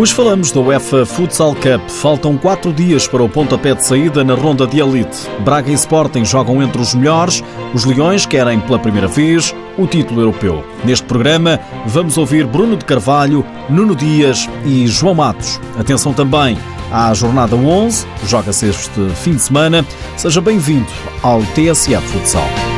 Hoje falamos da UEFA Futsal Cup. Faltam quatro dias para o pontapé de saída na ronda de elite. Braga e Sporting jogam entre os melhores. Os Leões querem pela primeira vez o título europeu. Neste programa vamos ouvir Bruno de Carvalho, Nuno Dias e João Matos. Atenção também à jornada 11, joga-se este fim de semana. Seja bem-vindo ao TSF Futsal.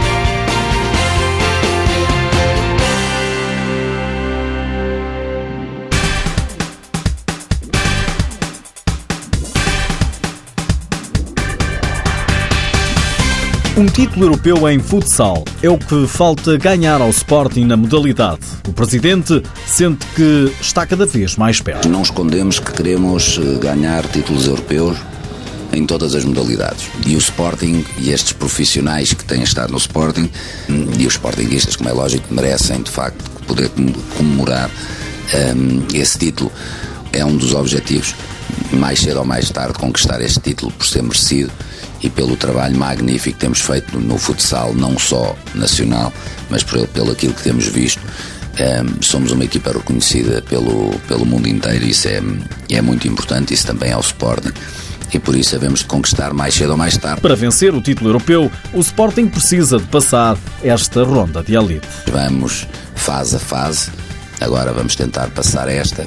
Um título europeu em futsal é o que falta ganhar ao Sporting na modalidade. O presidente sente que está cada vez mais perto. Não escondemos que queremos eh, ganhar títulos europeus em todas as modalidades. E o Sporting e estes profissionais que têm estado no Sporting hum, e os Sportingistas, como é lógico, merecem de facto poder comemorar um, esse título. É um dos objetivos, mais cedo ou mais tarde, conquistar este título por ser merecido e pelo trabalho magnífico que temos feito no futsal, não só nacional, mas por, pelo aquilo que temos visto. Um, ehm, somos uma equipa reconhecida pelo, pelo mundo inteiro, isso é, é muito importante, isso também é o Sporting e por isso havemos de conquistar mais cedo ou mais tarde. Para vencer o título europeu, o Sporting precisa de passar esta ronda de elite. Vamos fase a fase, agora vamos tentar passar esta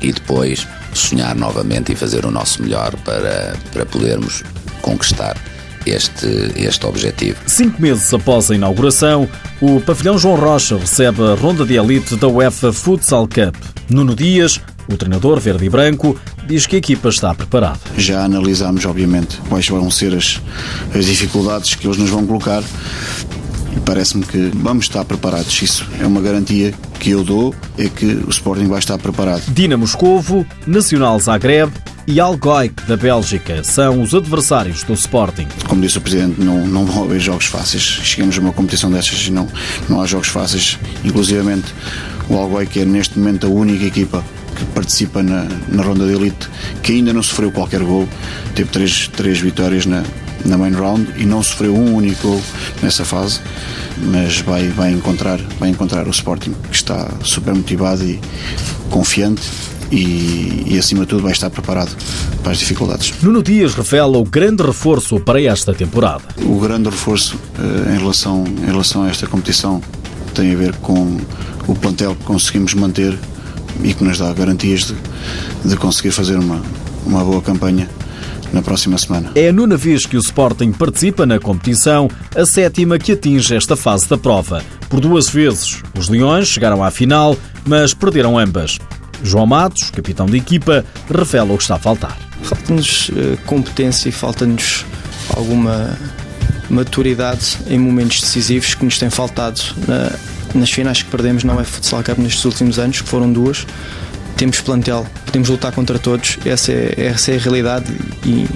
e depois sonhar novamente e fazer o nosso melhor para, para podermos conquistar este, este objetivo. Cinco meses após a inauguração, o pavilhão João Rocha recebe a ronda de elite da UEFA Futsal Cup. Nuno Dias, o treinador verde e branco, diz que a equipa está preparada. Já analisámos, obviamente, quais vão ser as, as dificuldades que eles nos vão colocar e parece-me que vamos estar preparados. Isso é uma garantia que eu dou, é que o Sporting vai estar preparado. Dina Moscovo, Nacional Zagreb e Algoic da Bélgica são os adversários do Sporting. Como disse o Presidente, não, não vão haver jogos fáceis. Chegamos a uma competição destas e não, não há jogos fáceis. Inclusive o Algoic é neste momento a única equipa que participa na, na ronda de elite que ainda não sofreu qualquer gol. Teve três, três vitórias na, na main round e não sofreu um único gol nessa fase, mas vai, vai, encontrar, vai encontrar o Sporting que está super motivado e confiante e, e, acima de tudo vai estar preparado para as dificuldades. Nuno Dias revela o grande reforço para esta temporada. O grande reforço uh, em, relação, em relação a esta competição tem a ver com o plantel que conseguimos manter e que nos dá garantias de, de conseguir fazer uma, uma boa campanha na próxima semana. É a nona vez que o Sporting participa na competição, a sétima que atinge esta fase da prova. Por duas vezes, os Leões chegaram à final, mas perderam ambas. João Matos, capitão da equipa, revela o que está a faltar. Falta-nos uh, competência e falta-nos alguma maturidade em momentos decisivos que nos tem faltado na, nas finais que perdemos na UEFA Futsal Cup nestes últimos anos, que foram duas. Temos plantel, podemos lutar contra todos, essa é, essa é a realidade e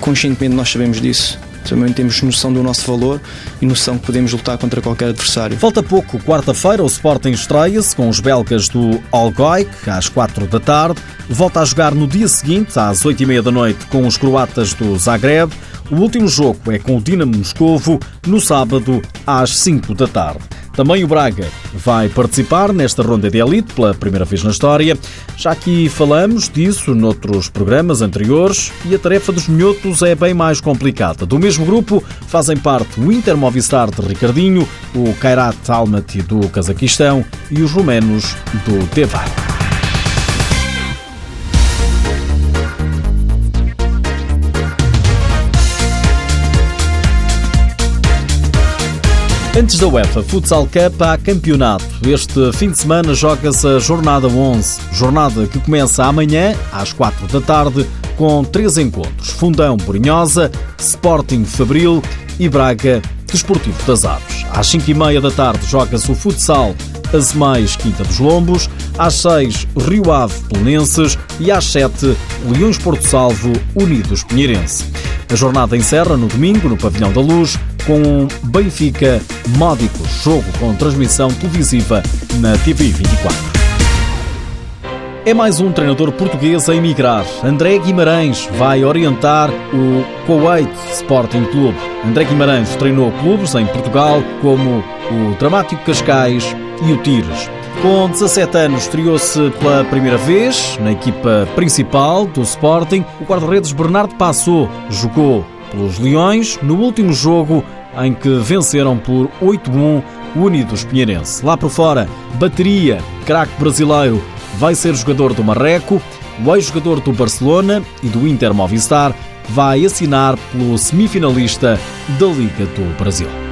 conscientemente nós sabemos disso também temos noção do nosso valor e noção que podemos lutar contra qualquer adversário. Falta pouco, quarta-feira, o Sporting estreia-se com os belgas do Algoic, às quatro da tarde. Volta a jogar no dia seguinte, às oito e meia da noite, com os croatas do Zagreb. O último jogo é com o Dinamo Moscovo, no sábado, às cinco da tarde. Também o Braga vai participar nesta ronda de elite pela primeira vez na história. Já aqui falamos disso noutros programas anteriores e a tarefa dos minhotos é bem mais complicada. Do mesmo grupo fazem parte o Inter Movistar de Ricardinho, o Kairat Almaty do Cazaquistão e os romenos do Tevar. Antes da UEFA Futsal Cup há campeonato. Este fim de semana joga-se a jornada 11, jornada que começa amanhã às 4 da tarde com três encontros: Fundão Borinhosa, Sporting Fabril e Braga Desportivo das Aves. Às 5 e meia da tarde joga-se o futsal Azemais Quinta dos Lombos, às 6 Rio Ave Pelenenses e às 7 Leões Porto Salvo Unidos Pinheirense. A jornada encerra no domingo no Pavilhão da Luz com Benfica Módicos, jogo com transmissão televisiva na TV 24. É mais um treinador português a emigrar. André Guimarães vai orientar o Kuwait Sporting Clube. André Guimarães treinou clubes em Portugal como o Dramático Cascais e o Tires. Com 17 anos, estreou-se pela primeira vez na equipa principal do Sporting. O guarda-redes Bernardo Passou jogou pelos Leões no último jogo em que venceram por 8-1 o Unidos Pinheirense. Lá por fora, bateria, craque brasileiro, vai ser jogador do Marreco. O ex-jogador do Barcelona e do Inter Movistar vai assinar pelo semifinalista da Liga do Brasil.